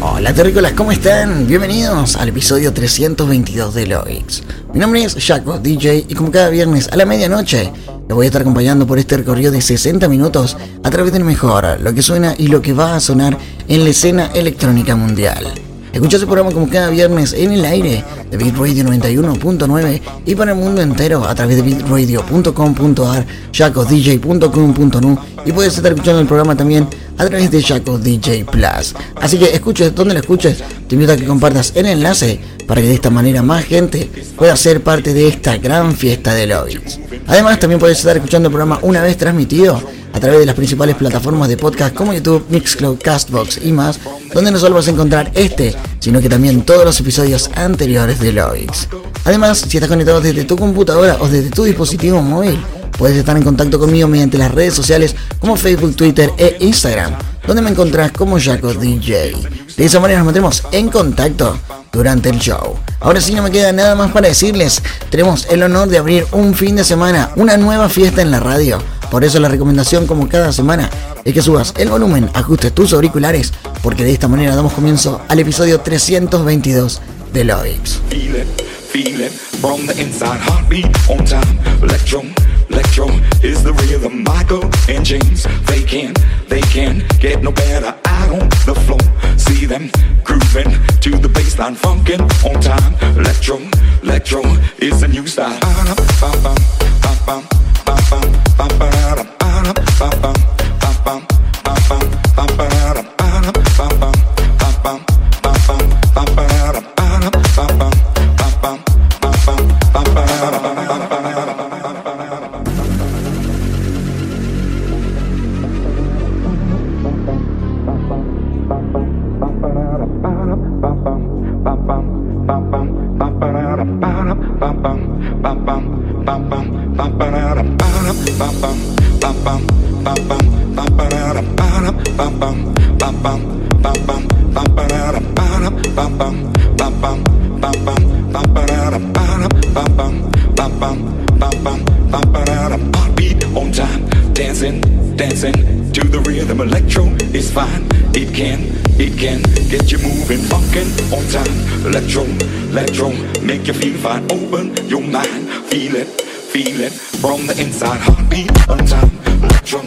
Hola terrícolas, ¿cómo están? Bienvenidos al episodio 322 de Loix. Mi nombre es Jaco DJ y como cada viernes a la medianoche lo voy a estar acompañando por este recorrido de 60 minutos a través del mejor, lo que suena y lo que va a sonar en la escena electrónica mundial. Escucha ese programa como cada viernes en el aire de Beat Radio 91.9 y para el mundo entero a través de beatradio.com.ar, jacodj.com.nu y puedes estar escuchando el programa también a través de Jaco DJ Plus. Así que escuches donde lo escuches, te invito a que compartas el enlace para que de esta manera más gente pueda ser parte de esta gran fiesta de lobbies. Además, también puedes estar escuchando el programa una vez transmitido a través de las principales plataformas de podcast como YouTube, Mixcloud, Castbox y más, donde no solo vas a encontrar este, sino que también todos los episodios anteriores de Loix. Además, si estás conectado desde tu computadora o desde tu dispositivo móvil, puedes estar en contacto conmigo mediante las redes sociales como Facebook, Twitter e Instagram, donde me encontrás como Jaco DJ. De esa manera nos mantendremos en contacto durante el show. Ahora sí no me queda nada más para decirles, tenemos el honor de abrir un fin de semana, una nueva fiesta en la radio. Por eso la recomendación como cada semana es que subas el volumen, ajustes tus auriculares, porque de esta manera damos comienzo al episodio 322 de Loix. Electro, is the rhythm. Michael and James, they can, they can get no better out on the floor. See them grooving to the baseline, funkin' on time. Electro, electro is the new style. Time. Electro, electro, make you feel fine. Open your mind, feel it, feel it from the inside. Heartbeat on time. Electro,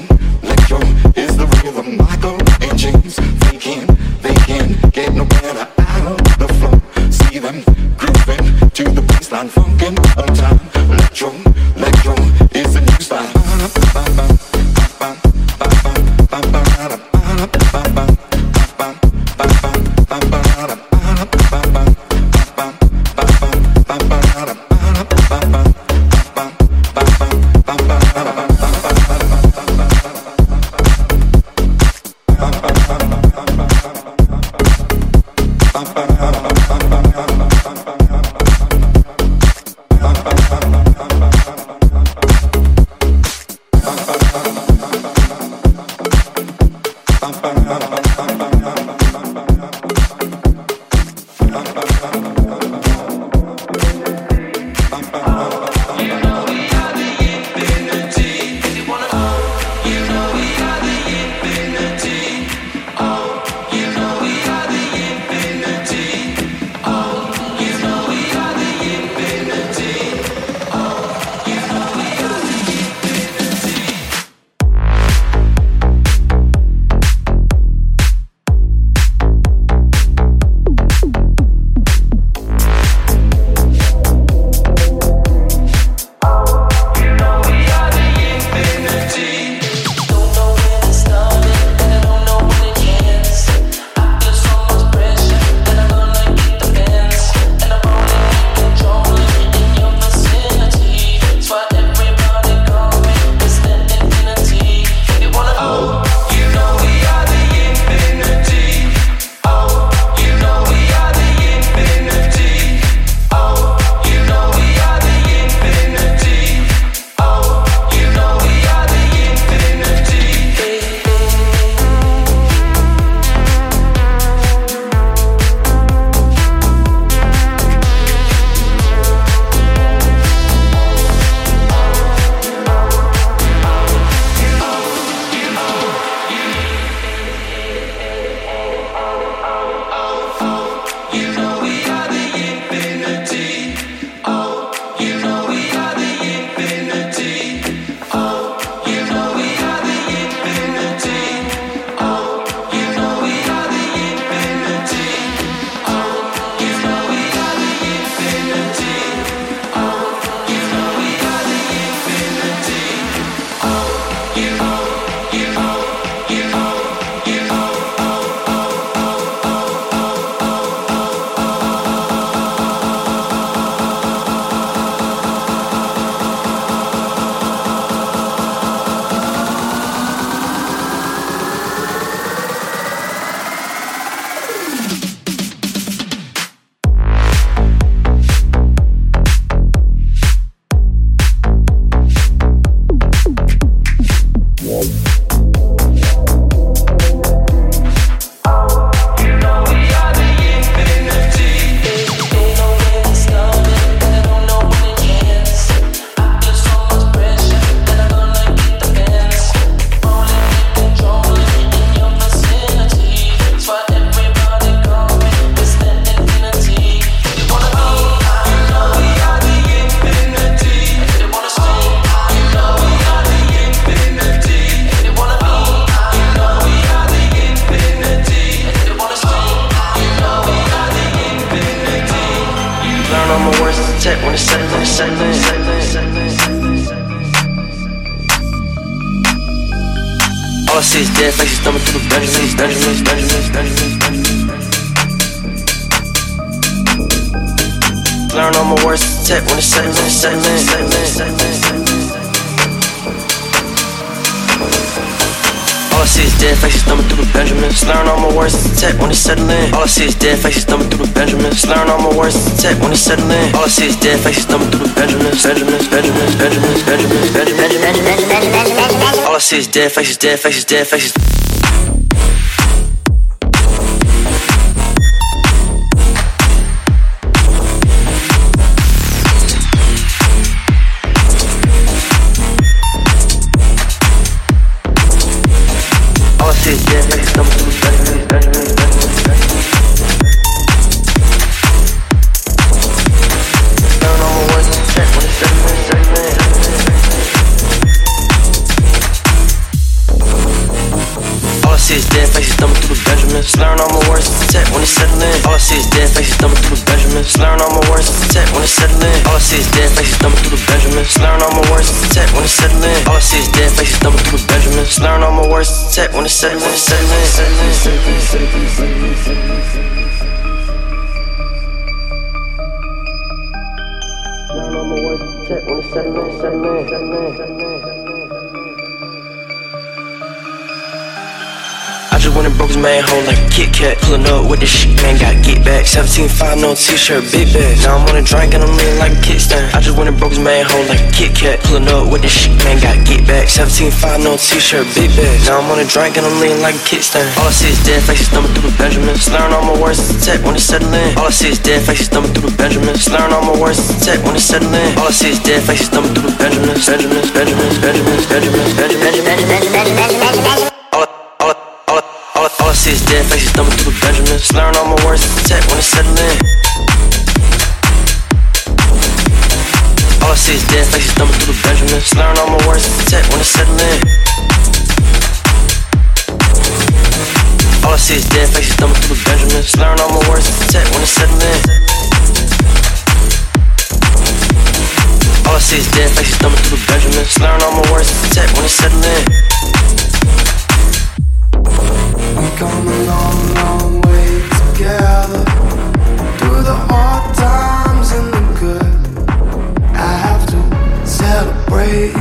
is dead thumbing through the Benjamins, Benjamins, Benjamins, Benjamins, Benjamins. Learn all my words tech when it's settling, settling, settling, settling. All I see is dead faces thumbing through the Benjamins. Learn all my words to tech when it's settling. All I see is dead faces thumbing through the Benjamins. Learn all my words to tech when it's settling. All I see is dead faces thumbing through the Benjamins. Benjamins, Benjamins, Benjamins, Benjamins, Benjamins. All I see is dead faces, dead faces, dead faces. Kit Kat. Pulling up with the shit, man, got get back. 17 5 no t-shirt, big bag. Now I'm on a drink and I'm leaning like a kickstand. I just went and broke his man home like a Kit Kat. Pulling up with the shit, man, got get back. 17 5 no t-shirt, big bag. Now I'm on a drink and I'm leaning like a kickstand. All I see is dead faces thumbing through the Benjamins. Slurring all my words to tech when it's settling. All I see is dead faces thumbing through the Benjamins. Slurring all my words to tech when it's settling. All I see is dead faces thumbing through the Benjamins. Benjamins, Benjamins, Benjamins, Benjamins, Benjamins. All, all, see is dead faces thumbing through the Benjamins. Learn all my words to tech when it's settling. All I see is dead faces thumbing through the Benjamins. Learn all my words to tech when it's settling. All I see is dead faces thumbing through the Benjamins. Learn all my words to tech when it's settling. All I see is dead faces thumbing through the Benjamins. Learn all my words to tech when it's settling. Celebrate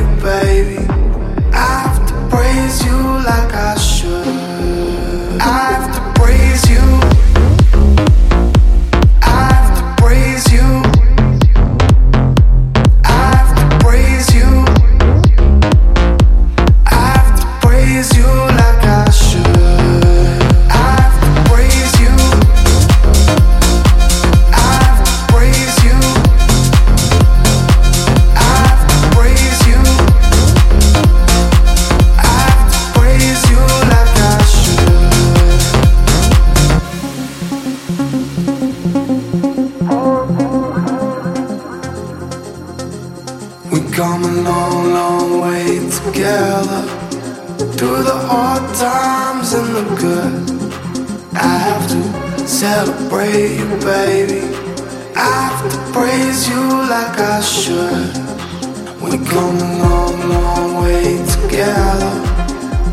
like I should. We come a long, long way together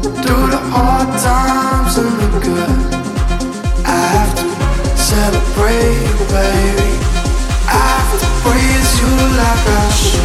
through the hard times and the good. I have to celebrate baby. I have to praise you like I should.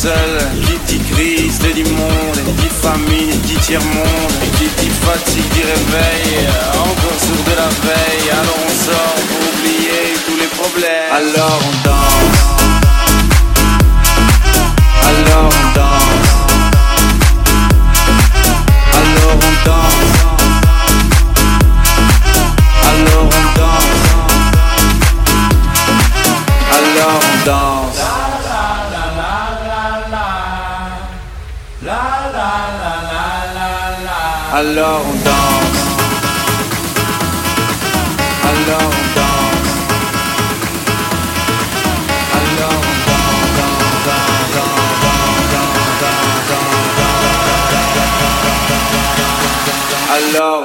seul. alors on danse. Alors on danse. Alors on danse, danse, danse, danse, danse, danse, danse, danse, danse, danse, danse, Alors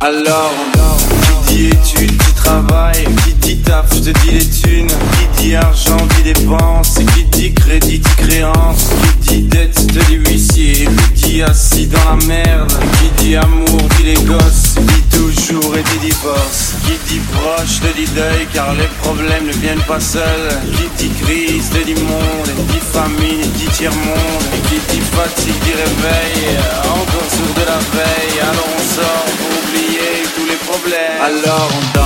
on Alors qui dit études, qui travaille, qui dit taf, je te dis les thunes dit argent dit dépense, qui dit crédit dit créance, qui dit dette de l'huissier, qui dit assis dans la merde, qui dit amour dit les gosses, dit toujours et dit divorce, qui dit proche te dit deuil car les problèmes ne viennent pas seuls, qui dit crise te dit monde, dit famine dit tiers monde, et qui dit fatigue dit réveil, encore sourd de la veille, alors on sort pour oublier tous les problèmes, alors on dort.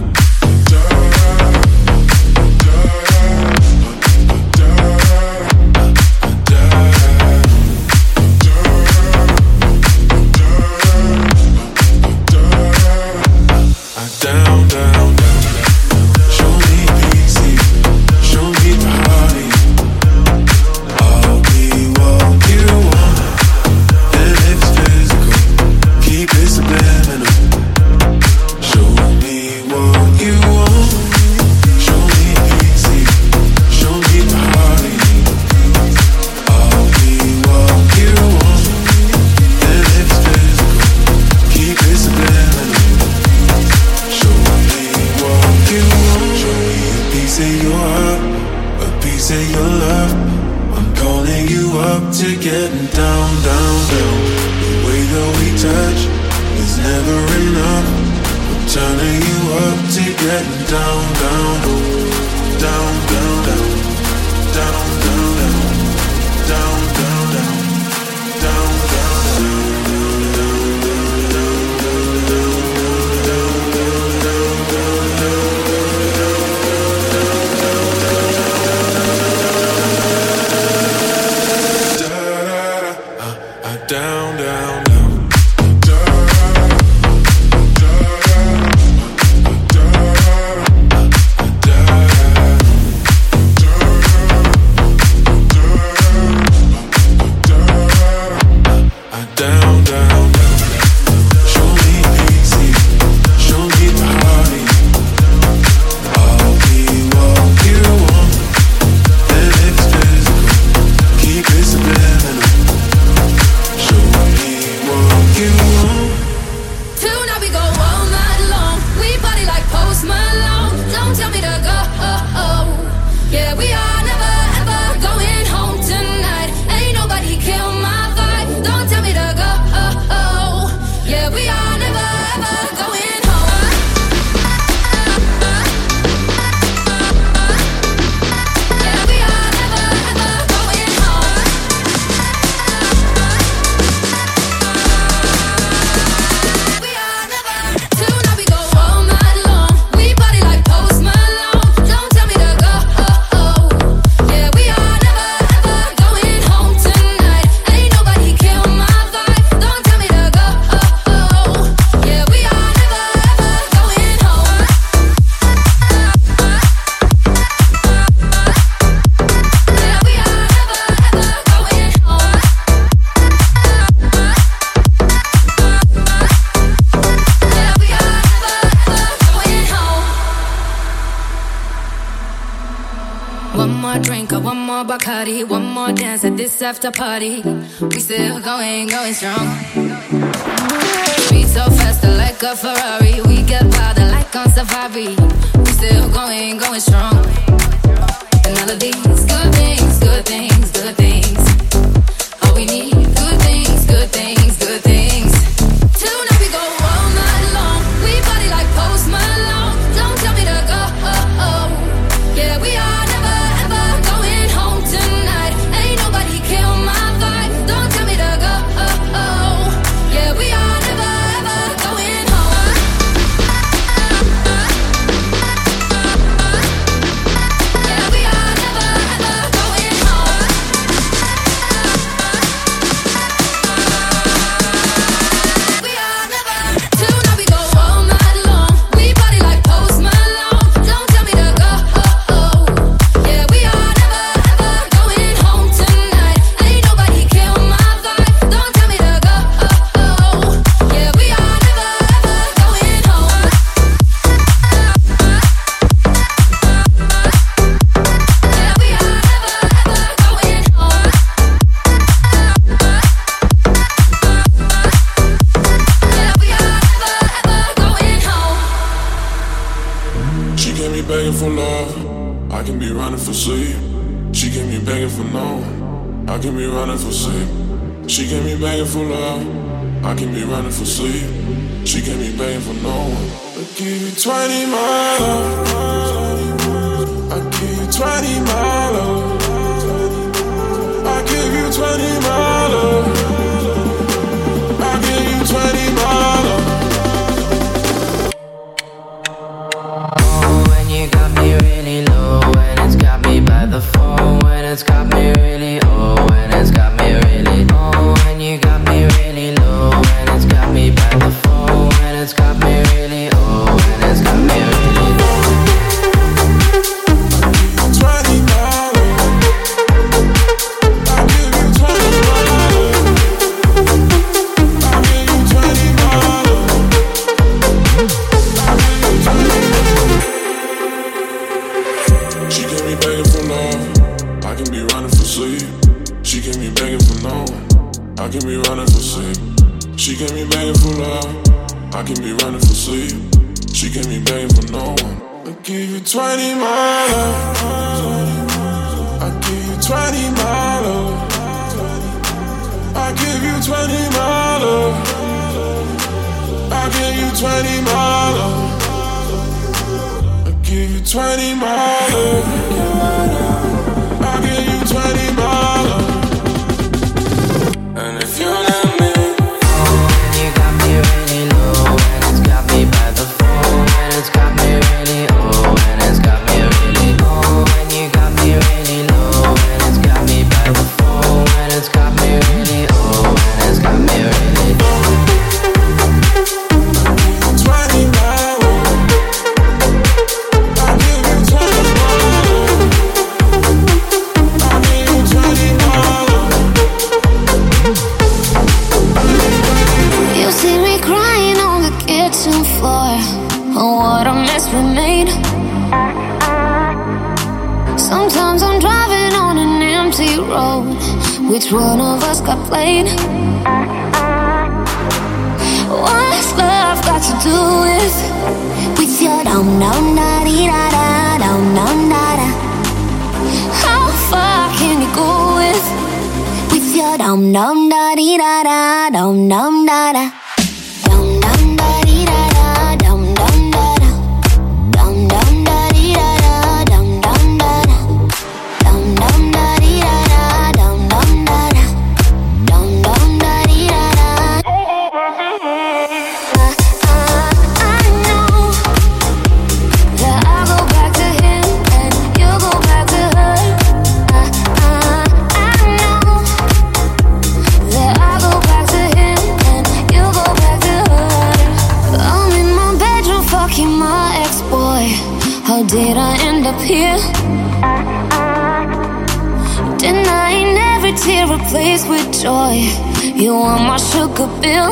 after party. We still going, going strong. We so fast, like a Ferrari. We get powder like on safari. We still going, going strong. The melody. 20 miler. I give you 20 miler. I give you 20 miler. place with joy. You are my sugar pill.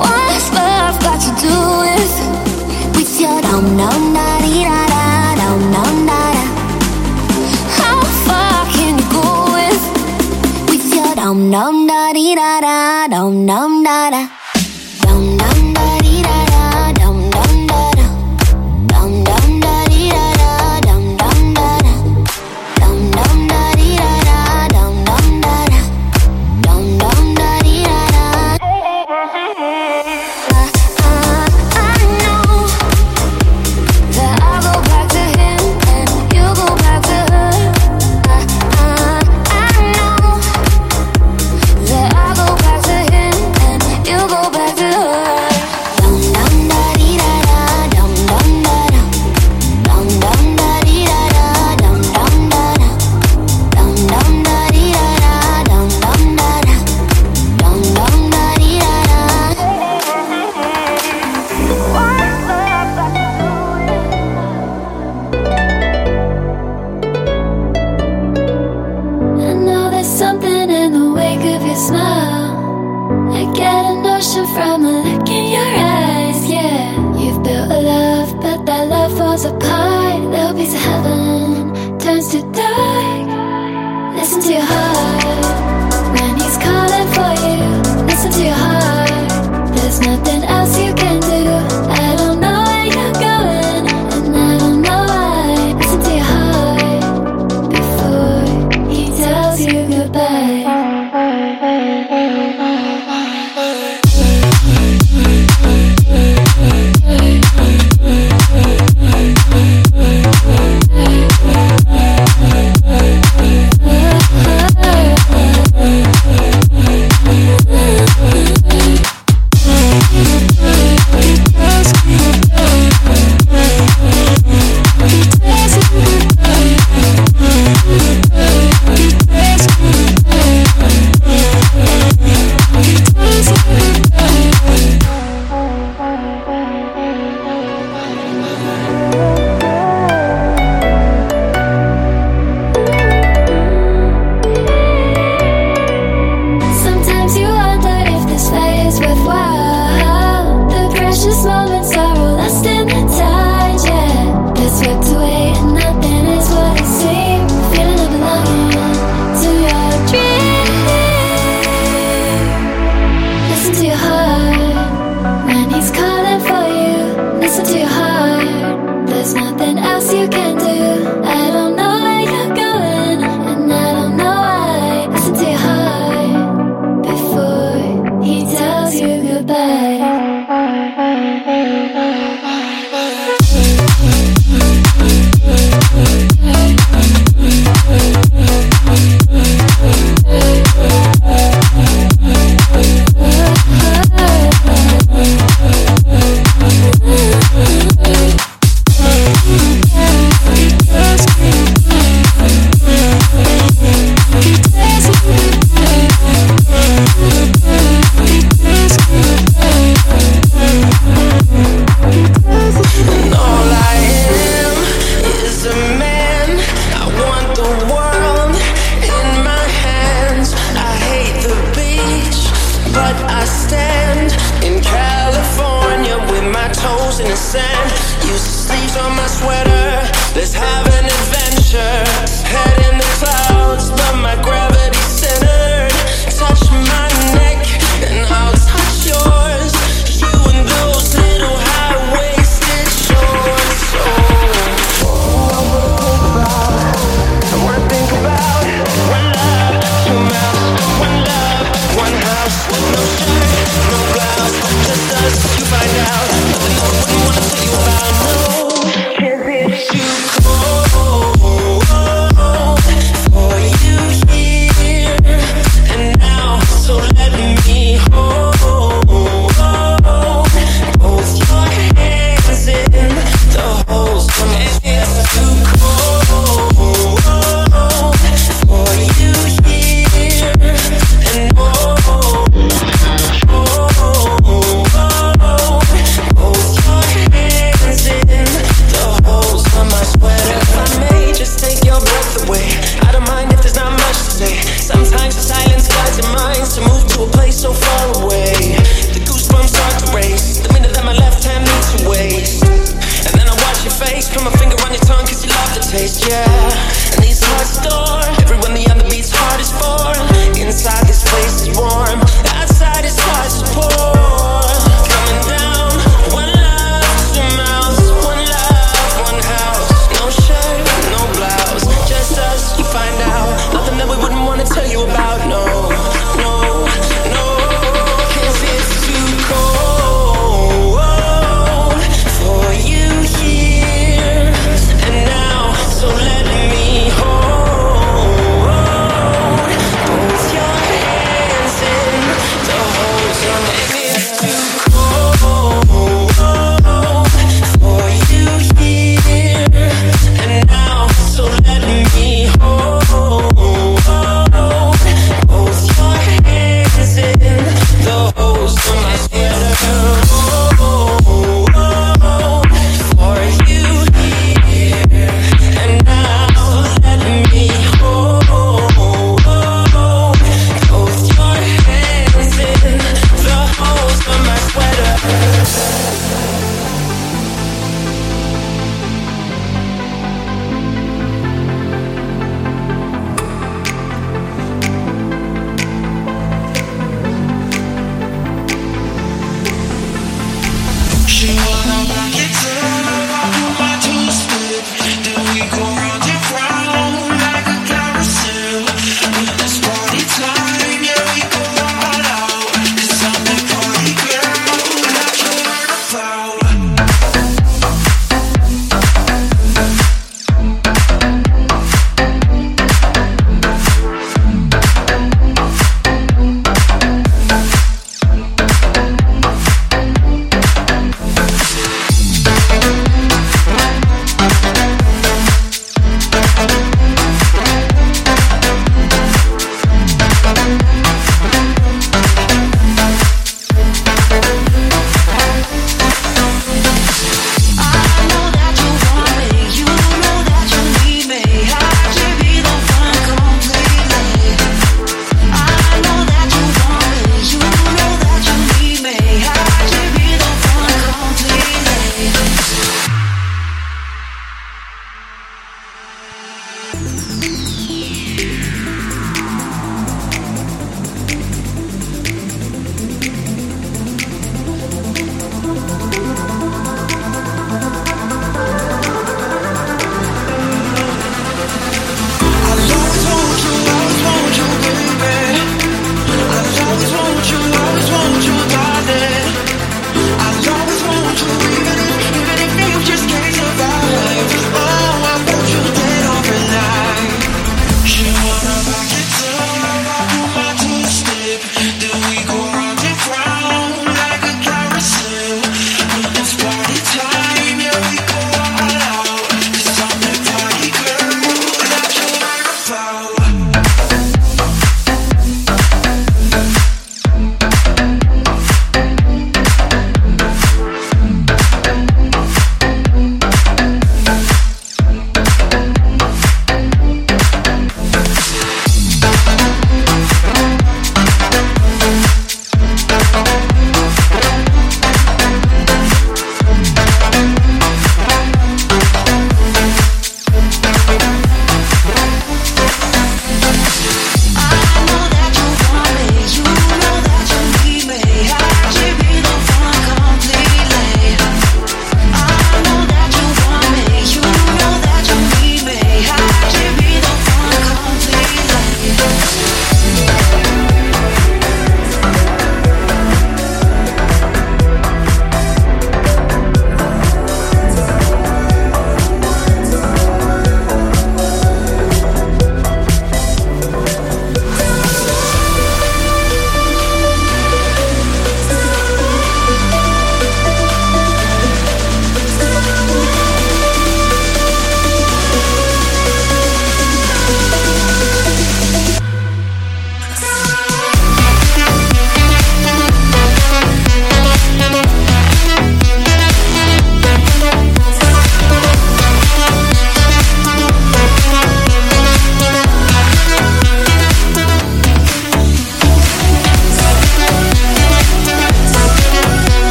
What's love got to do with with your no dum da di da da no dum da da? How far can you go with with your no dum da di da da no dum da da?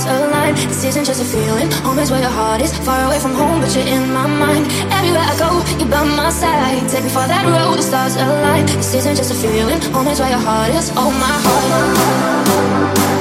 stars align. This isn't just a feeling. Home is where your heart is. Far away from home, but you're in my mind. Everywhere I go, you're by my side. Take me for that road, the stars align. This isn't just a feeling. Home is where your heart is. Oh my heart.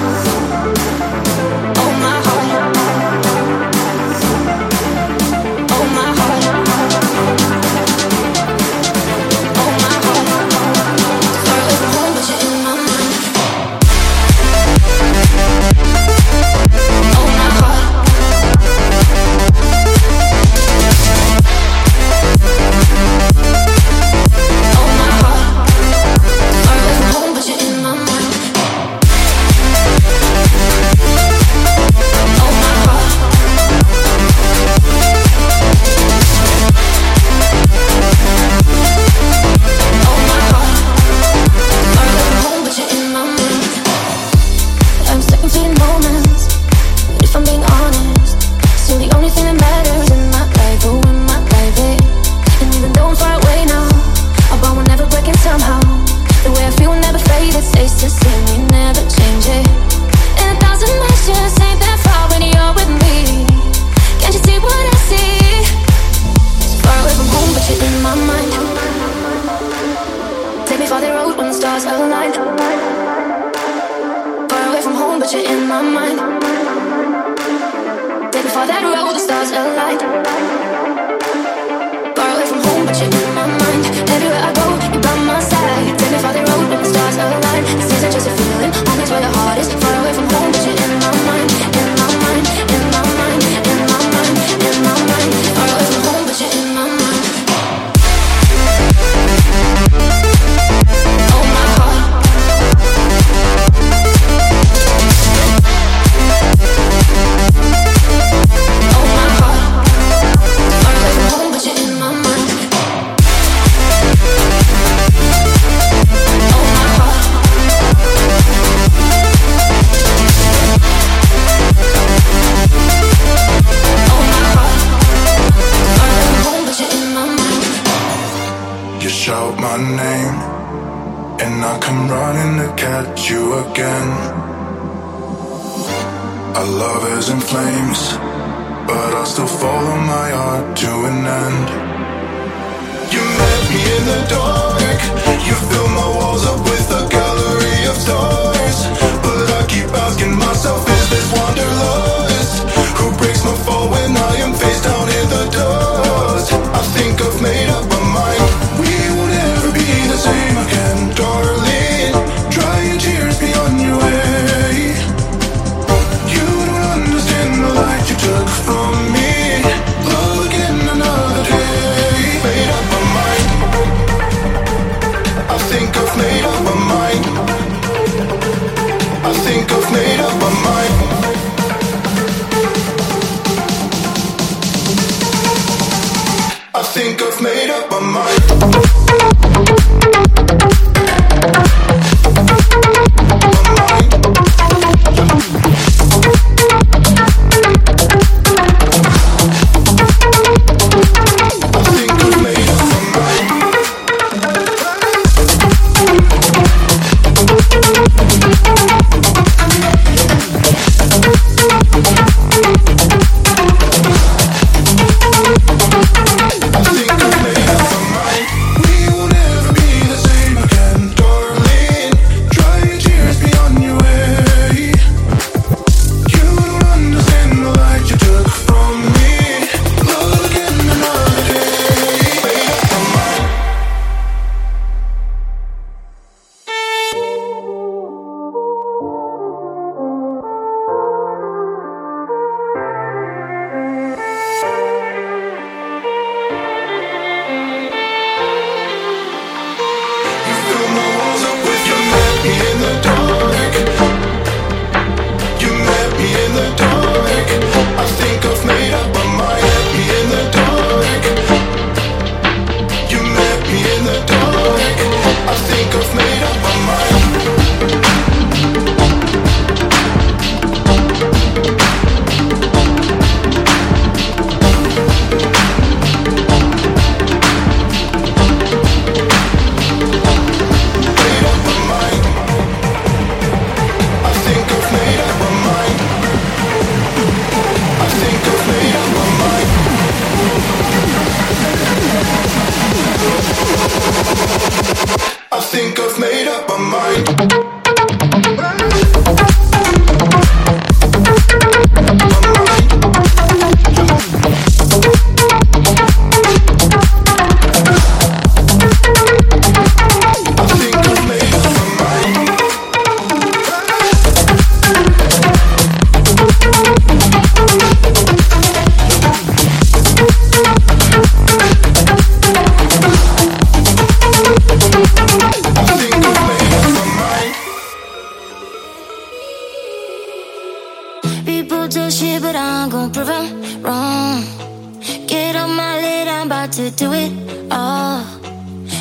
To do it all.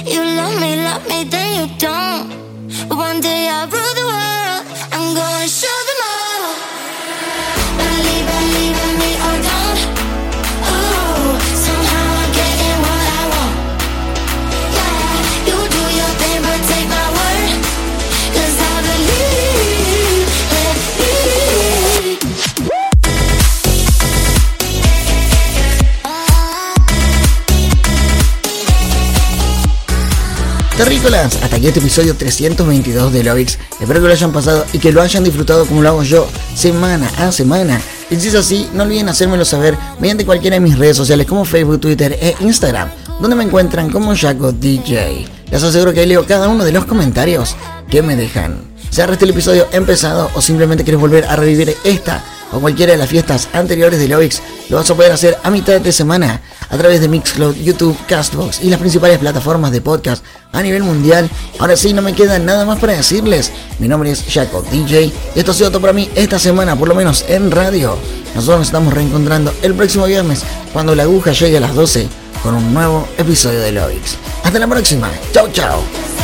You love me, love me, then you don't. But one day I'll rule the world. I'm gonna show Terrícolas, hasta aquí este episodio 322 de Lovix. Espero que lo hayan pasado y que lo hayan disfrutado como lo hago yo, semana a semana. Y si es así, no olviden hacérmelo saber mediante cualquiera de mis redes sociales como Facebook, Twitter e Instagram, donde me encuentran como Jaco DJ. Les aseguro que leo cada uno de los comentarios que me dejan. Sea este el episodio empezado o simplemente quieres volver a revivir esta o cualquiera de las fiestas anteriores de Lovix, lo vas a poder hacer a mitad de semana a través de Mixcloud, YouTube, Castbox y las principales plataformas de podcast a nivel mundial. Ahora sí, no me queda nada más para decirles. Mi nombre es Jaco DJ y esto ha sido todo para mí esta semana, por lo menos en radio. Nosotros nos estamos reencontrando el próximo viernes cuando la aguja llegue a las 12 con un nuevo episodio de Lovix. Hasta la próxima. Chao, chao.